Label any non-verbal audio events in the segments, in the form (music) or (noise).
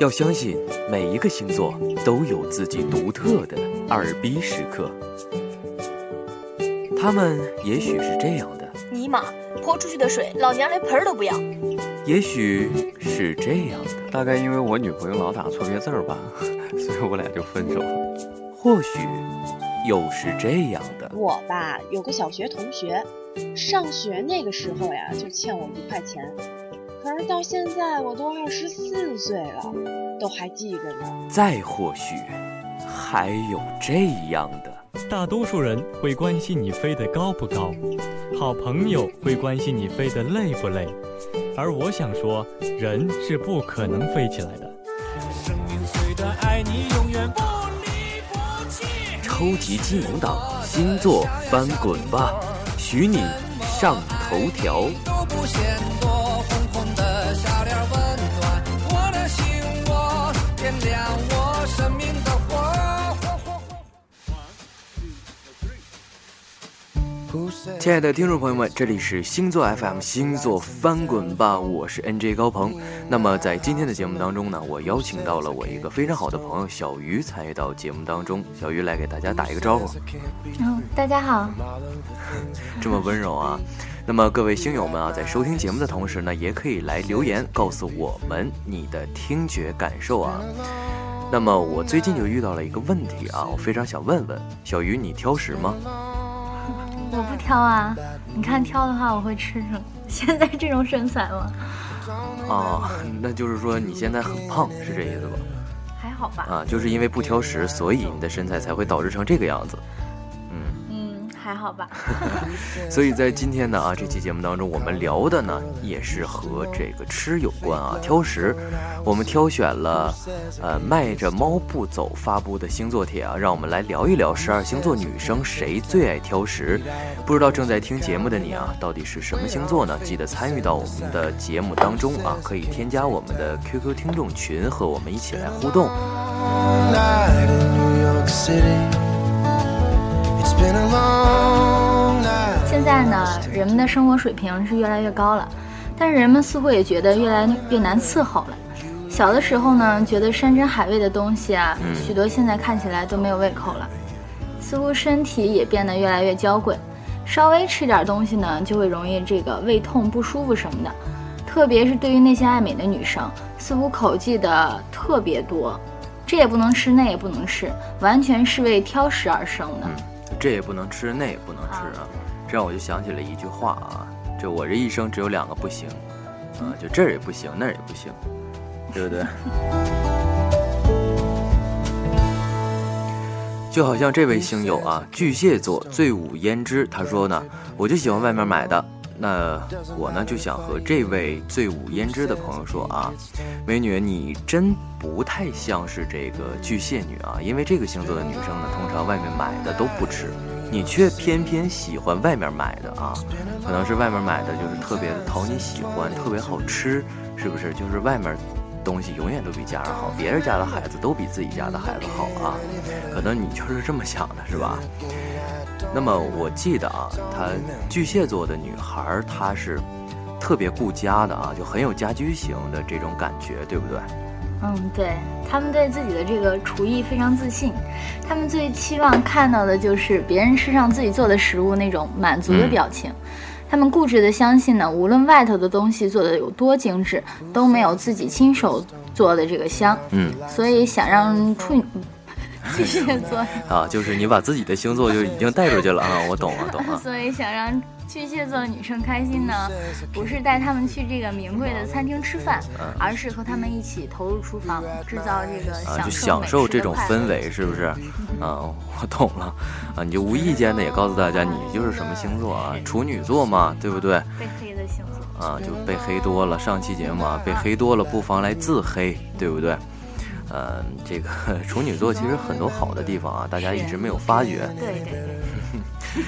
要相信每一个星座都有自己独特的二逼时刻，他们也许是这样的，尼玛，泼出去的水，老娘连盆儿都不要。也许是这样的，大概因为我女朋友老打错别字儿吧，(laughs) 所以我俩就分手了。或许又是这样的。我吧，有个小学同学，上学那个时候呀，就欠我一块钱，可是到现在我都二十四岁了，都还记着呢。再或许还有这样的。大多数人会关心你飞得高不高，好朋友会关心你飞得累不累，而我想说，人是不可能飞起来的。超级金融党星座翻滚吧，许你上头条。亲爱的听众朋友们，这里是星座 FM 星座翻滚吧，我是 NJ 高鹏。那么在今天的节目当中呢，我邀请到了我一个非常好的朋友小鱼参与到节目当中。小鱼来给大家打一个招呼。嗯，大家好。(laughs) 这么温柔啊！那么各位星友们啊，在收听节目的同时呢，也可以来留言告诉我们你的听觉感受啊。那么我最近就遇到了一个问题啊，我非常想问问小鱼，你挑食吗？我不挑啊，你看挑的话我会吃成现在这种身材吗？哦，那就是说你现在很胖，是这意思吧？还好吧。啊，就是因为不挑食，所以你的身材才会导致成这个样子。还好吧，(laughs) 所以在今天呢啊这期节目当中，我们聊的呢也是和这个吃有关啊，挑食。我们挑选了呃迈着猫步走发布的星座帖啊，让我们来聊一聊十二星座女生谁最爱挑食。不知道正在听节目的你啊，到底是什么星座呢？记得参与到我们的节目当中啊，可以添加我们的 QQ 听众群和我们一起来互动。现在呢，人们的生活水平是越来越高了，但是人们似乎也觉得越来越难伺候了。小的时候呢，觉得山珍海味的东西啊，许多现在看起来都没有胃口了，似乎身体也变得越来越娇贵，稍微吃点东西呢，就会容易这个胃痛不舒服什么的。特别是对于那些爱美的女生，似乎口技的特别多，这也不能吃，那也不能吃，完全是为挑食而生的。这也不能吃，那也不能吃啊！这让我就想起了一句话啊，这我这一生只有两个不行，啊，就这儿也不行，那儿也不行，对不对？(laughs) 就好像这位星友啊，巨蟹座醉舞胭脂，他说呢，我就喜欢外面买的。那我呢就想和这位醉舞胭脂的朋友说啊，美女，你真不太像是这个巨蟹女啊，因为这个星座的女生呢，通常外面买的都不吃，你却偏偏喜欢外面买的啊，可能是外面买的就是特别的讨你喜欢，特别好吃，是不是？就是外面东西永远都比家人好，别人家的孩子都比自己家的孩子好啊，可能你就是这么想的，是吧？那么我记得啊，她巨蟹座的女孩，她是特别顾家的啊，就很有家居型的这种感觉，对不对？嗯，对他们对自己的这个厨艺非常自信，他们最期望看到的就是别人吃上自己做的食物那种满足的表情。他们固执的相信呢，无论外头的东西做的有多精致，都没有自己亲手做的这个香。嗯，所以想让处女。巨蟹座啊，就是你把自己的星座就已经带出去了啊！我懂了，懂了。所以想让巨蟹座的女生开心呢，不是带他们去这个名贵的餐厅吃饭，而是和他们一起投入厨房，制造这个啊，就享受这种氛围，是不是？(laughs) 啊，我懂了啊！你就无意间的也告诉大家，你就是什么星座啊？处女座嘛，对不对？被黑的星座啊，就被黑多了。上期节目啊，被黑多了，不妨来自黑，对不对？呃，这个 (laughs) 处女座其实很多好的地方啊，大家一直没有发觉。对对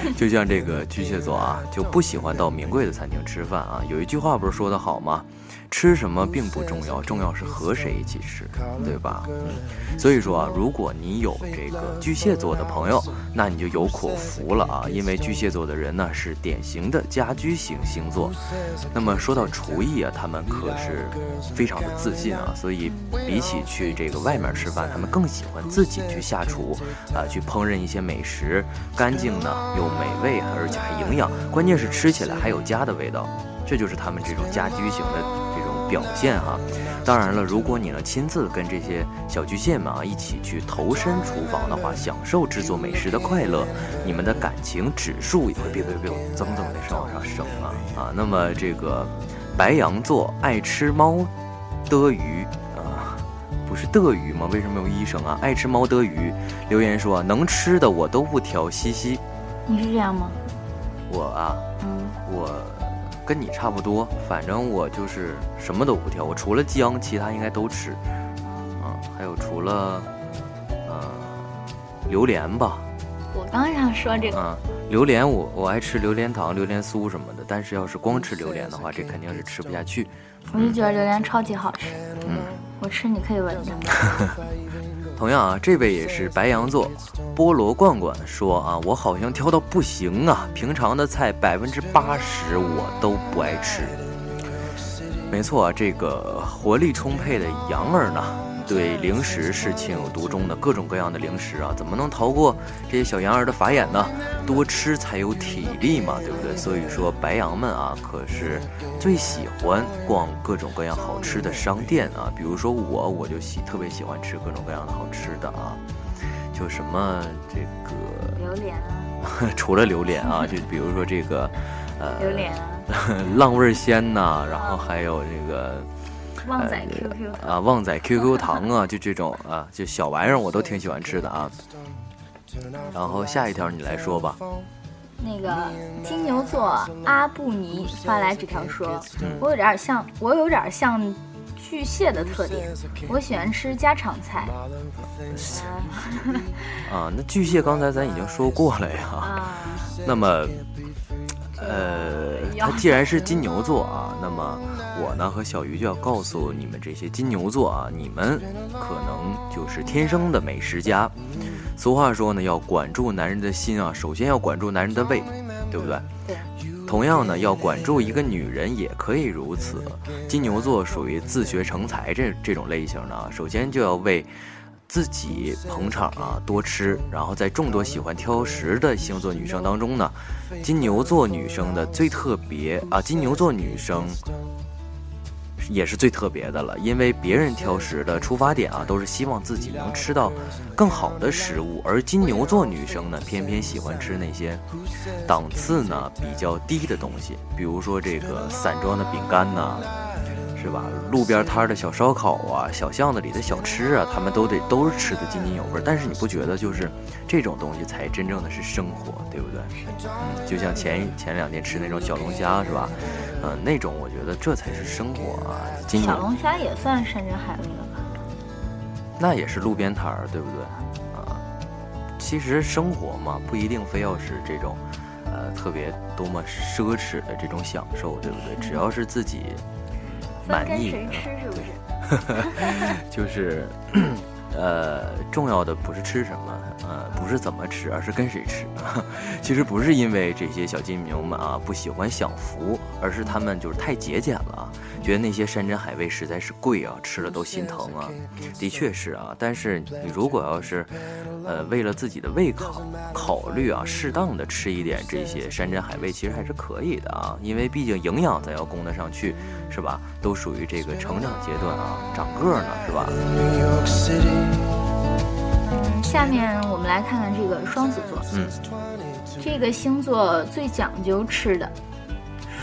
对，(laughs) 就像这个巨蟹座啊，就不喜欢到名贵的餐厅吃饭啊。有一句话不是说的好吗？吃什么并不重要，重要是和谁一起吃，对吧？嗯，所以说啊，如果你有这个巨蟹座的朋友，那你就有口福了啊，因为巨蟹座的人呢是典型的家居型星座。那么说到厨艺啊，他们可是非常的自信啊，所以比起去这个外面吃饭，他们更喜欢自己去下厨啊，去烹饪一些美食，干净呢又美味，而且还营养，关键是吃起来还有家的味道。这就是他们这种家居型的表现哈。当然了，如果你呢亲自跟这些小巨蟹们啊一起去投身厨房的话，享受制作美食的快乐，你们的感情指数也会别别别增增的往上升啊啊。那么这个白羊座爱吃猫的鱼啊，不是的鱼吗？为什么有医生啊？爱吃猫的鱼，留言说能吃的我都不挑，嘻嘻。你是这样吗？我啊，嗯，我。跟你差不多，反正我就是什么都不挑，我除了姜，其他应该都吃。啊，还有除了，呃，榴莲吧。我刚想说这个。啊，榴莲我我爱吃榴莲糖、榴莲酥什么的，但是要是光吃榴莲的话，这肯定是吃不下去。我就觉得榴莲超级好吃。嗯，我吃你可以闻着。(laughs) 同样啊，这位也是白羊座，菠萝罐罐说啊，我好像挑到不行啊，平常的菜百分之八十我都不爱吃。没错，这个活力充沛的羊儿呢。对零食是情有独钟的，各种各样的零食啊，怎么能逃过这些小羊儿的法眼呢？多吃才有体力嘛，对不对？所以说白羊们啊，可是最喜欢逛各种各样好吃的商店啊。比如说我，我就喜特别喜欢吃各种各样的好吃的啊，就什么这个榴莲啊，(laughs) 除了榴莲啊，就比如说这个呃榴莲 (laughs) 浪味仙呐，然后还有这个。旺仔 QQ 糖啊，旺仔 QQ 糖啊，就这种啊，就小玩意儿我都挺喜欢吃的啊。然后下一条你来说吧。那个金牛座阿布尼发来纸条说：“我有点像，我有点像巨蟹的特点，我喜欢吃家常菜。”啊，那巨蟹刚才咱已经说过了呀。(laughs) 那么，呃，(laughs) 他既然是金牛座啊，那么。我呢和小鱼就要告诉你们这些金牛座啊，你们可能就是天生的美食家。俗话说呢，要管住男人的心啊，首先要管住男人的胃，对不对？对。同样呢，要管住一个女人也可以如此。金牛座属于自学成才这这种类型的，首先就要为自己捧场啊，多吃。然后在众多喜欢挑食的星座女生当中呢，金牛座女生的最特别啊，金牛座女生。也是最特别的了，因为别人挑食的出发点啊，都是希望自己能吃到更好的食物，而金牛座女生呢，偏偏喜欢吃那些档次呢比较低的东西，比如说这个散装的饼干呐。是吧？路边摊的小烧烤啊，小巷子里的小吃啊，他们都得都是吃的津津有味。但是你不觉得就是这种东西才真正的是生活，对不对？嗯，就像前前两天吃那种小龙虾，是吧？嗯，那种我觉得这才是生活啊。小龙虾也算山珍海味了吧？那也是路边摊儿，对不对？啊，其实生活嘛，不一定非要是这种，呃，特别多么奢侈的这种享受，对不对？只要是自己。满意，对，(laughs) 就是，(coughs) 呃，重要的不是吃什么，呃，不是怎么吃，而是跟谁吃。(laughs) 其实不是因为这些小金牛们啊不喜欢享福，而是他们就是太节俭了。觉得那些山珍海味实在是贵啊，吃了都心疼啊。的确是啊，但是你如果要是，呃，为了自己的胃口考虑啊，适当的吃一点这些山珍海味，其实还是可以的啊。因为毕竟营养咱要供得上去，是吧？都属于这个成长阶段啊，长个呢，是吧？下面我们来看看这个双子座，嗯，这个星座最讲究吃的。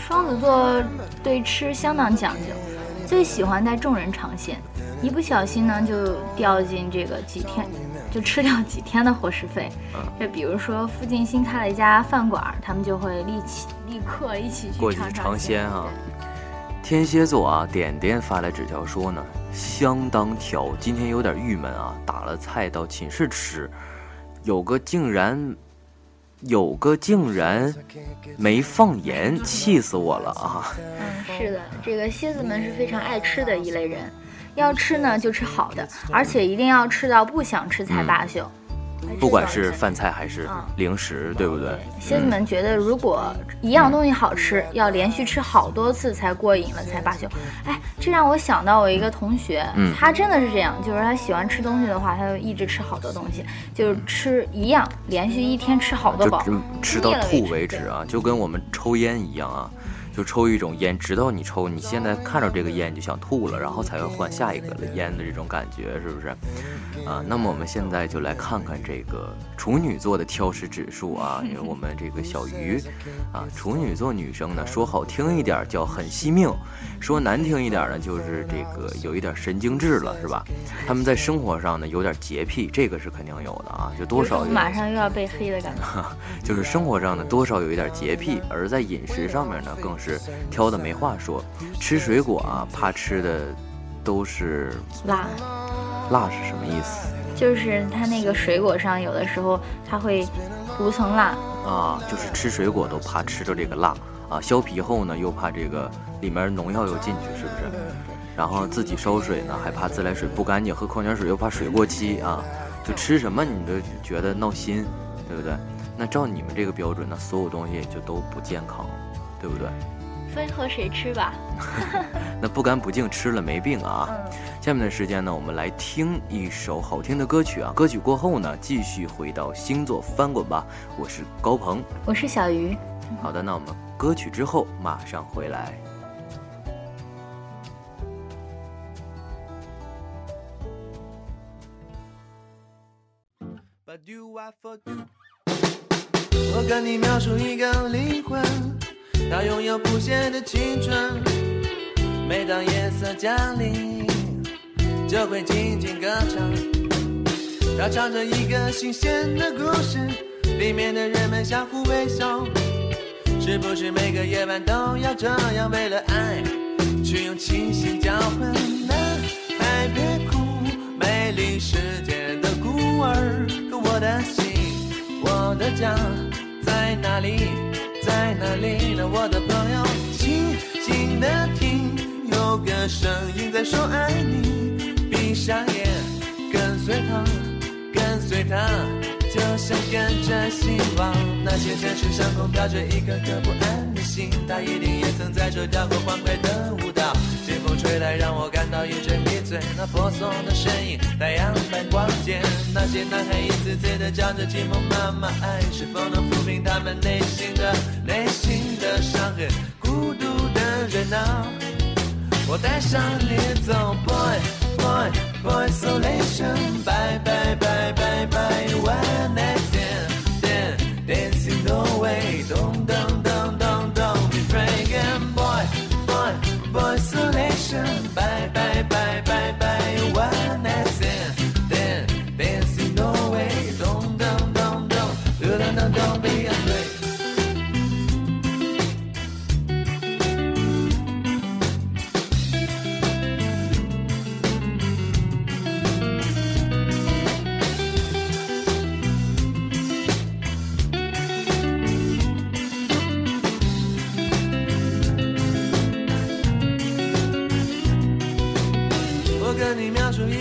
双子座对吃相当讲究，最喜欢带众人尝鲜，一不小心呢就掉进这个几天，就吃掉几天的伙食费。就比如说附近新开了一家饭馆，他们就会立即立刻一起去尝鲜啊。天蝎座啊，点点发来纸条说呢，相当挑，今天有点郁闷啊，打了菜到寝室吃，有个竟然。有个竟然没放盐，气死我了啊！嗯，是的，这个蝎子们是非常爱吃的一类人，要吃呢就吃好的，而且一定要吃到不想吃才罢休。不管是饭菜还是零食，对不对？蝎子们觉得，如果一样东西好吃，要连续吃好多次才过瘾了，才罢休。哎，这让我想到我一个同学，他真的是这样，就是他喜欢吃东西的话，他就一直吃好多东西，就是吃一样，连续一天吃好多饱，吃到吐为止啊，就跟我们抽烟一样啊。就抽一种烟，直到你抽，你现在看着这个烟就想吐了，然后才会换下一个烟的这种感觉，是不是？啊，那么我们现在就来看看这个处女座的挑食指数啊，因为我们这个小鱼啊，处女座女生呢，说好听一点叫很惜命，说难听一点呢，就是这个有一点神经质了，是吧？他们在生活上呢有点洁癖，这个是肯定有的啊，就多少马上又要被黑的感觉，(laughs) 就是生活上呢多少有一点洁癖，而在饮食上面呢更是。是挑的没话说，吃水果啊，怕吃的都是辣。辣是什么意思？就是它那个水果上有的时候它会涂层蜡啊，就是吃水果都怕吃着这个辣啊，削皮后呢又怕这个里面农药又进去，是不是？然后自己烧水呢，还怕自来水不干净，喝矿泉水又怕水过期啊，就吃什么你都觉得闹心，对不对？那照你们这个标准呢，所有东西就都不健康，对不对？分和谁吃吧？(laughs) 那不干不净吃了没病啊！下面的时间呢，我们来听一首好听的歌曲啊。歌曲过后呢，继续回到星座翻滚吧。我是高鹏，我是小鱼。好的，那我们歌曲之后马上回来。我跟你描述一个灵魂。他拥有不谢的青春，每当夜色降临，就会静静歌唱。他唱着一个新鲜的故事，里面的人们相互微笑。是不是每个夜晚都要这样，为了爱去用清醒交换？男孩别哭，美丽世界的孤儿，可我的心，我的家在哪里？在哪里呢，我的朋友？静静的听，有个声音在说爱你。闭上眼，跟随他，跟随他，就像跟着希望。那些城市上空飘着一颗颗不安的心，他一定也曾在这跳过欢快的舞蹈。清风吹来，让我感到一阵醉。那婆娑的身影，太阳般光洁。那些男孩一次次的叫着寂寞妈妈，爱是否能抚平他们内心的内心的伤痕？孤独的人啊，我带上你走，boy boy boy isolation，bye bye bye bye bye，one night stand，dancing the way，don't don't don't don't don't be afraid，boy boy boy isolation bye bye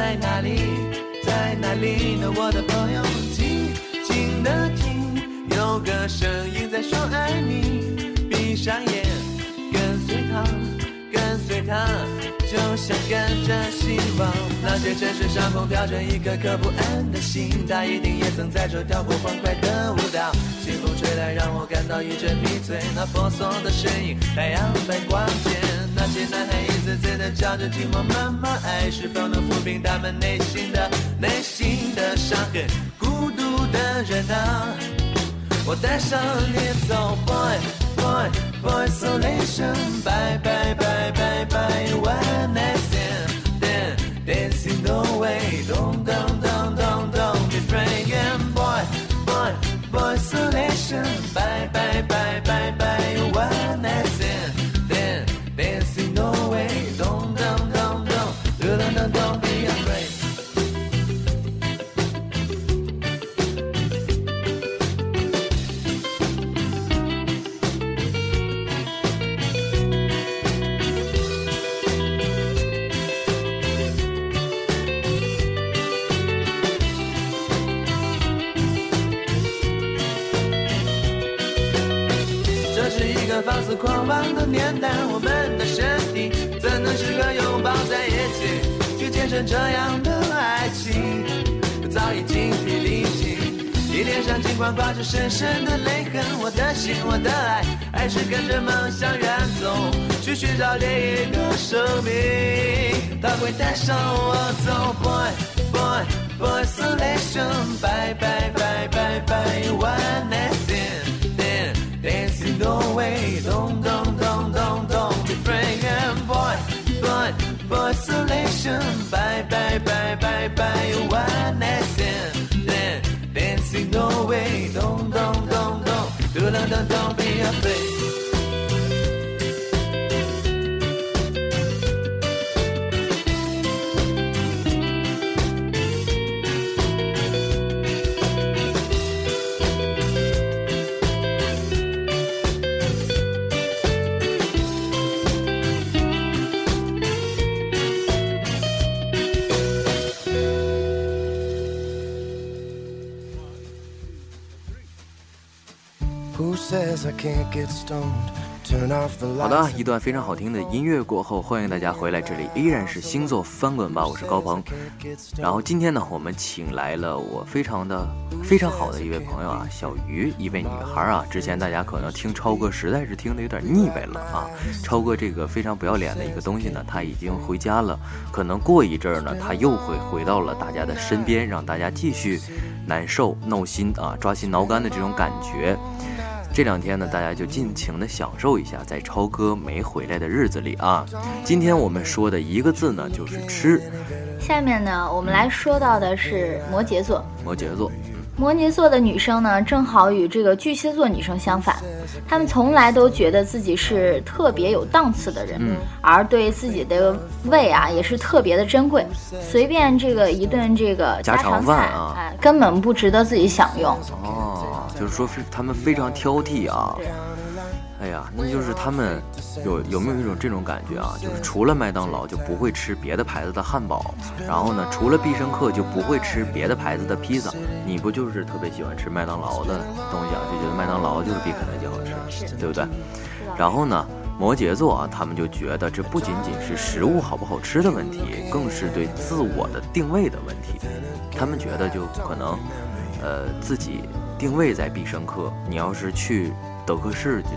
在哪里？在哪里？呢？我的朋友，静静的听，有个声音在说爱你。闭上眼，跟随他，跟随他，就像跟着希望。那些城市上空飘着一颗颗不安的心，他一定也曾在这跳过欢快的舞蹈。清风吹来，让我感到一阵迷醉。那婆娑的身影，太阳般光洁。那些男孩一次次的叫着寂寞妈妈，爱是否能抚平他们内心的内心的伤痕？孤独的人啊，我带上你走，boy boy boy isolation，bye bye bye bye bye one night stand then dancing the way don't don't don't don't don't be frank and boy boy boy isolation bye bye bye bye bye one night 是一个放肆狂妄的年代，我们的身体怎能时刻拥抱在一起，去见证这样的爱情？早已精疲力尽，你脸上尽管挂着深深的泪痕，我的心，我的爱，还是跟着梦想远走，去寻找另一个生命，它会带上我走，boy boy boy isolation，bye bye bye bye bye one。The way don't don't don't don't don't be frank and boy. Boy boy isolation bye bye bye bye bye. One night stand then dancing the way. Don't don't don't don't. Don't don't don't be afraid 好的，一段非常好听的音乐过后，欢迎大家回来，这里依然是星座翻滚吧，我是高鹏。然后今天呢，我们请来了我非常的非常好的一位朋友啊，小鱼，一位女孩啊。之前大家可能听超哥实在是听得有点腻歪了啊，超哥这个非常不要脸的一个东西呢，他已经回家了，可能过一阵儿呢，他又会回到了大家的身边，让大家继续难受、闹心啊、抓心挠肝的这种感觉。这两天呢，大家就尽情的享受一下，在超哥没回来的日子里啊。今天我们说的一个字呢，就是吃。下面呢，我们来说到的是摩羯座。摩羯座，摩羯座的女生呢，正好与这个巨蟹座女生相反，她们从来都觉得自己是特别有档次的人，嗯而对自己的胃啊也是特别的珍贵，随便这个一顿这个家常饭啊哎，根本不值得自己享用。哦，就是说非他们非常挑剔啊。哎呀，那就是他们有有没有一种这种感觉啊？就是除了麦当劳就不会吃别的牌子的汉堡，然后呢，除了必胜客就不会吃别的牌子的披萨。你不就是特别喜欢吃麦当劳的东西啊？就觉得麦当劳就是比肯德基好吃，对不对？然后呢，摩羯座啊，他们就觉得这不仅仅是食物好不好吃的问题，更是对自我的定位的问题。他们觉得就可能，呃，自己定位在必胜客，你要是去德克士就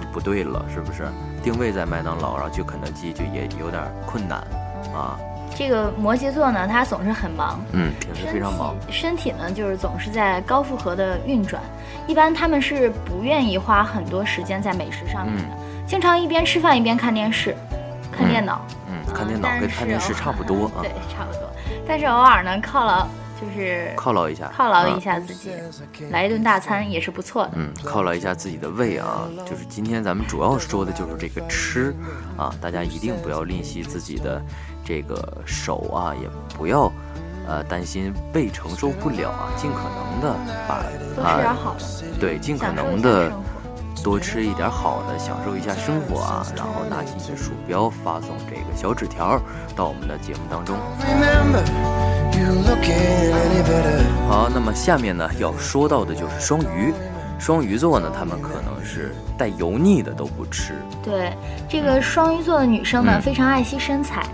不不对了，是不是？定位在麦当劳，然后去肯德基就也有点困难啊。这个摩羯座呢，他总是很忙，嗯，平时非常忙。身体呢就是总是在高负荷的运转，一般他们是不愿意花很多时间在美食上面的，经常一边吃饭一边看电视、看电脑。嗯，看电脑跟看电视差不多 (laughs) 啊对，，差不多。但是偶尔呢，犒劳就是犒劳一下，犒劳一啊下自己，来一顿大餐也是不错的。嗯，犒劳一下自己的胃啊，就是今天咱们主要说的就是这个吃啊，大家一定不要吝惜自己的这个手啊，也不要呃担心胃承受不了啊，尽可能的把多吃点啊好的，对，尽可能的。多吃一点好的，享受一下生活啊，然后拿起你的鼠标发送这个小纸条到我们的节目当中。Remember, 好，那么下面呢要说到的就是双鱼，双鱼座呢，他们可能是带油腻的都不吃，对，这个双鱼座的女生呢，嗯。非常爱惜身材。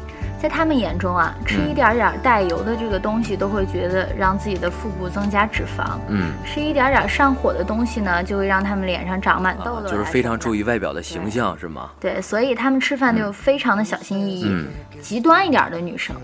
在他们眼中啊，吃一点点带油的这个东西都会觉得让自己的腹部增加脂肪，嗯，吃一点点上火的东西呢，就会让他们脸上长满痘啊痘、就是非常注意。外表的形象，是吗？对，所以他们吃饭就非常的小心翼翼。嗯极端一点的女生，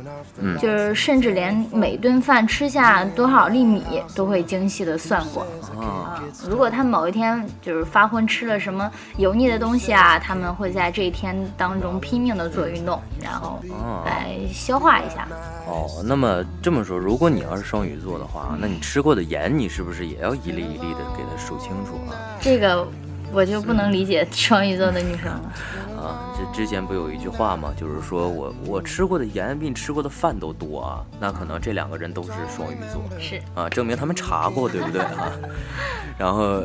嗯就是甚至连每顿饭吃下多少粒米都会精细的算过。啊，啊，如果他们某一天就是发昏吃了什么油腻的东西啊，他们会在这一天当中拼命的做运动，然后哦来消化一下。哦，那么这么说，如果你要是双鱼座的话，那你吃过的盐，你是不是也要一粒一粒的给它数清楚啊？这个我就不能理解双鱼座的女生了。(laughs) 啊，这之前不有一句话吗？就是说我我吃过的盐比你吃过的饭都多啊，那可能这两个人都是双鱼座是，啊，证明他们查过，对不对啊？(laughs) 然后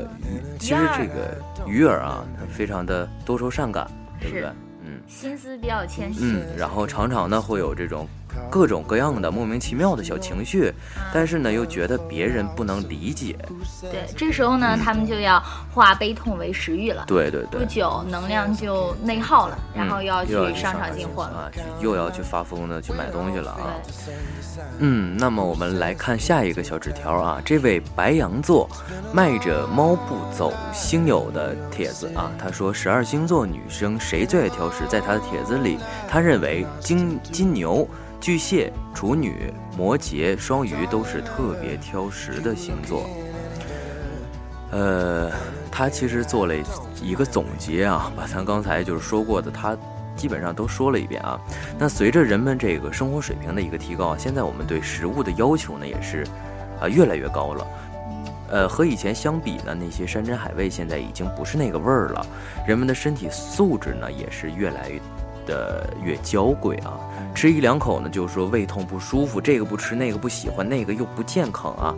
其实这个鱼儿啊，它非常的多愁善感，对不对是？嗯心思比较谦虚。嗯，然后常常呢会有这种各种各样的莫名其妙的小情绪，但是呢又觉得别人不能理解，对，这时候呢，他们就要化悲痛为食欲了。对对对。不久能量就内耗了，然后嗯又要去又要去上上进场进货了。啊，又要去发疯的去买东西了啊。嗯，那么我们来看下一个小纸条啊，这位白羊座迈着猫步走星友的帖子啊，他说十二星座女生谁最爱挑食？在他的帖子里，他认为金金牛、巨蟹、处女、摩羯、双鱼都是特别挑食的星座。呃，他其实做了一个总结啊，把咱刚才就是说过的，他基本上都说了一遍啊。那随着人们这个生活水平的一个提高，现在我们对食物的要求呢也是啊越来越高了。呃，和以前相比呢，那些山珍海味现在已经不是那个味儿了，人们的身体素质呢也是越来越的越娇贵啊。吃一两口呢，就说胃痛不舒服，这个不吃，那个不喜欢，那个又不健康啊。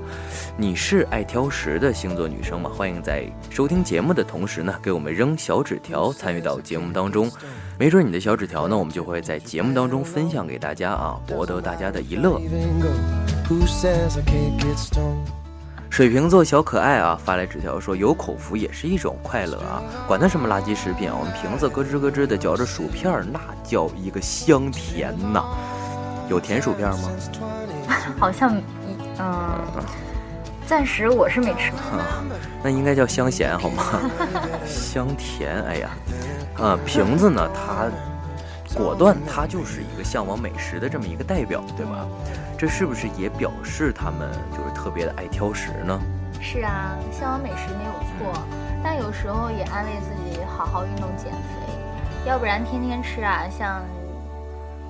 你是爱挑食的星座女生吗？欢迎在收听节目的同时呢，给我们扔小纸条，参与到节目当中。没准你的小纸条呢，我们就会在节目当中分享给大家啊，博得大家的一乐。水瓶座小可爱啊，发来纸条说有口福也是一种快乐啊，管它什么垃圾食品啊，我们瓶子咯吱咯吱的嚼着薯片儿，那叫一个香甜呐。有甜薯片吗？(laughs) 好像，嗯，暂时我是没吃过。啊，(laughs) 那应该叫香咸好吗？(laughs) 香甜，哎呀，啊，瓶子呢，它果断，他就是一个向往美食的这么一个代表，对吧？这是不是也表示他们就是特别的爱挑食呢？是啊，向往美食没有错，但有时候也安慰自己好好运动减肥，要不然天天吃啊，像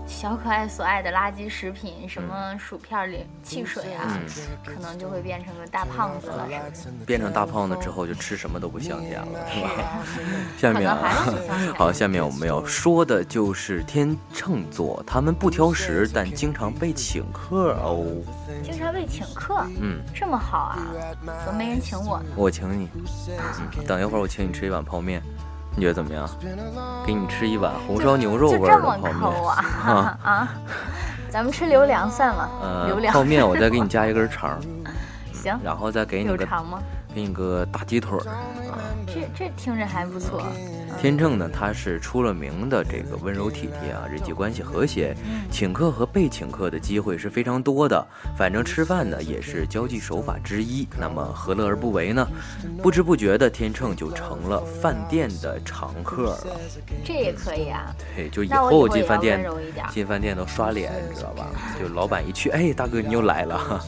小可爱所爱的垃圾食品，什么薯片里、汽水啊，嗯可能就会变成个大胖子了。变成大胖子之后，就吃什么都不香甜了，是吧？下面啊好，下面我们要说的就是天秤座，他们不挑食，但经常被请客哦。经常被请客，嗯，这么好啊？怎么没人请我呢？我请你，嗯，等一会儿我请你吃一碗泡面，你觉得怎么样？给你吃一碗红烧牛肉味儿的泡面。啊？(laughs) 啊。啊！咱们吃流粮算了，流呃，粮泡面我再给你 (laughs) 加一根肠，行，然后再给你个有肠吗？给你个大鸡腿儿啊。这这听着还不错。天秤呢，他是出了名的这个温柔体贴啊，人际关系和谐，请客和被请客的机会是非常多的。反正吃饭呢也是交际手法之一，那么何乐而不为呢？不知不觉的，天秤就成了饭店的常客了。这也可以啊。对，就以后进饭店进饭店都刷脸，知道吧？就老板一去，哎，大哥你又来了，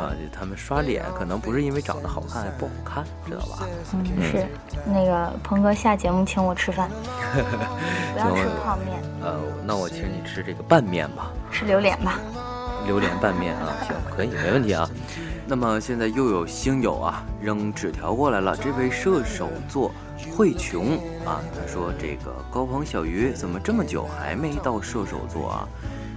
啊，就他们刷脸可能不是因为长得好看，还不好看，知道吧？嗯，是那个鹏哥下节目请我吃饭，(laughs) 不要吃泡面，呃，那我请你吃这个拌面吧。吃榴莲吧。榴莲拌面啊，行，可以，没问题啊。那么现在又有星友啊扔纸条过来了，这位射手座慧琼啊，他说这个高鹏小鱼怎么这么久还没到射手座啊？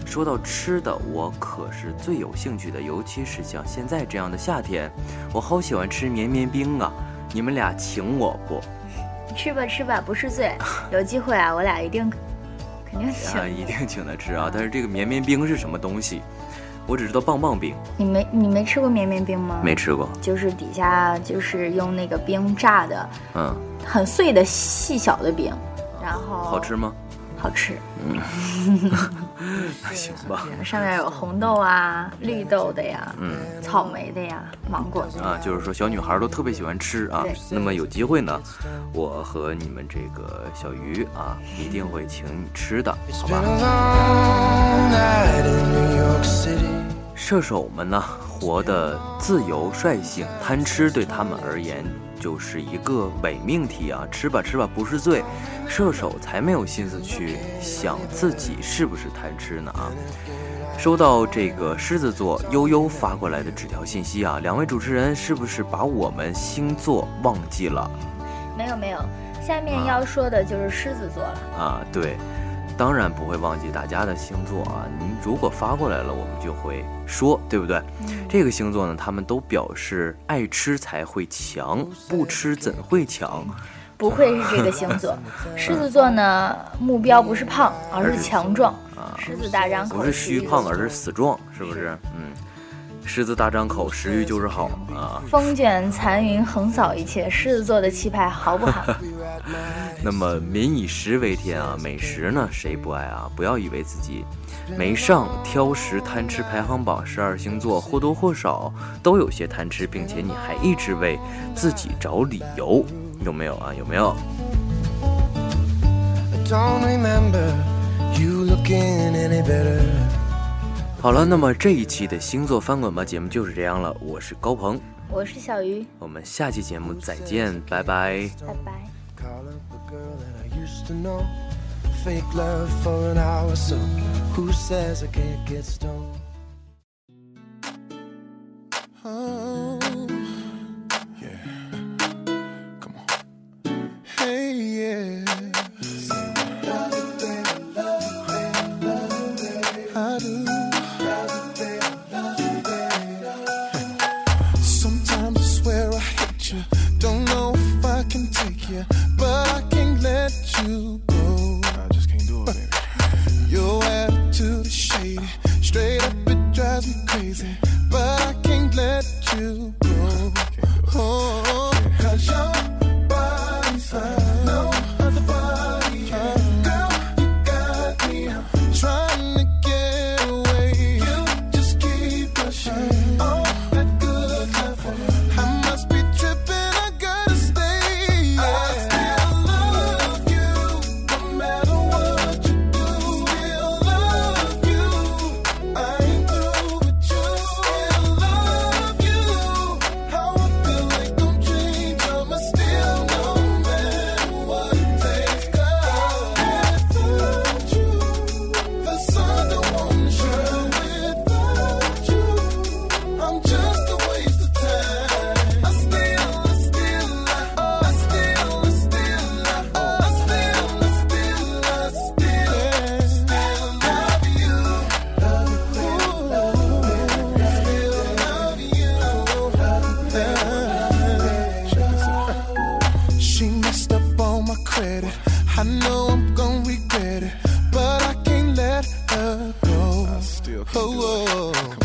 说到吃的，我可是最有兴趣的，尤其是像现在这样的夏天，我好喜欢吃绵绵冰啊！你们俩请我不？吃吧吃吧，不是罪。(laughs) 有机会啊，我俩一定肯定请啊，一定请他吃啊！但是这个绵绵冰是什么东西？我只知道棒棒冰，你没你没吃过绵绵冰吗？没吃过。就是底下就是用那个冰炸的，嗯，很碎的细小的饼，然后好吃吗？好吃。那 (laughs) (laughs) 行吧。上面有红豆啊、绿豆的呀，嗯，草莓的呀、芒果的。啊，就是说小女孩都特别喜欢吃啊对。那么有机会呢，我和你们这个小鱼啊，一定会请你吃的，好吧.射手们呢，活得自由率性，贪吃对他们而言就是一个伪命题啊！吃吧吃吧不是罪，射手才没有心思去想自己是不是贪吃呢啊！收到这个狮子座悠悠发过来的纸条信息啊，两位主持人是不是把我们星座忘记了没有没有，下面要说的就是狮子座了。啊？对。当然不会忘记大家的星座啊！您如果发过来了，我们就会说，对不对？这个星座呢，他们都表示爱吃才会强，不吃怎会强？不愧是这个星座，(laughs) 狮子座呢，目标不是胖，而是强壮。啊狮子大张口，不是虚胖，而是死壮，是不是？嗯，狮子大张口，食欲就是好啊。风卷残云横扫一切，狮子座的气派好不含糊。(laughs) 那么民以食为天啊，美食呢谁不爱啊？不要以为自己没上挑食贪吃排行榜，十二星座或多或少都有些贪吃，并且你还一直为自己找理由，有没有啊？有没有？I don't remember you looking any better. 好了，那么这一期的星座翻滚吧节目就是这样了。我是高鹏，我是小鱼，我们下期节目再见，拜拜。拜拜。Oh, oh.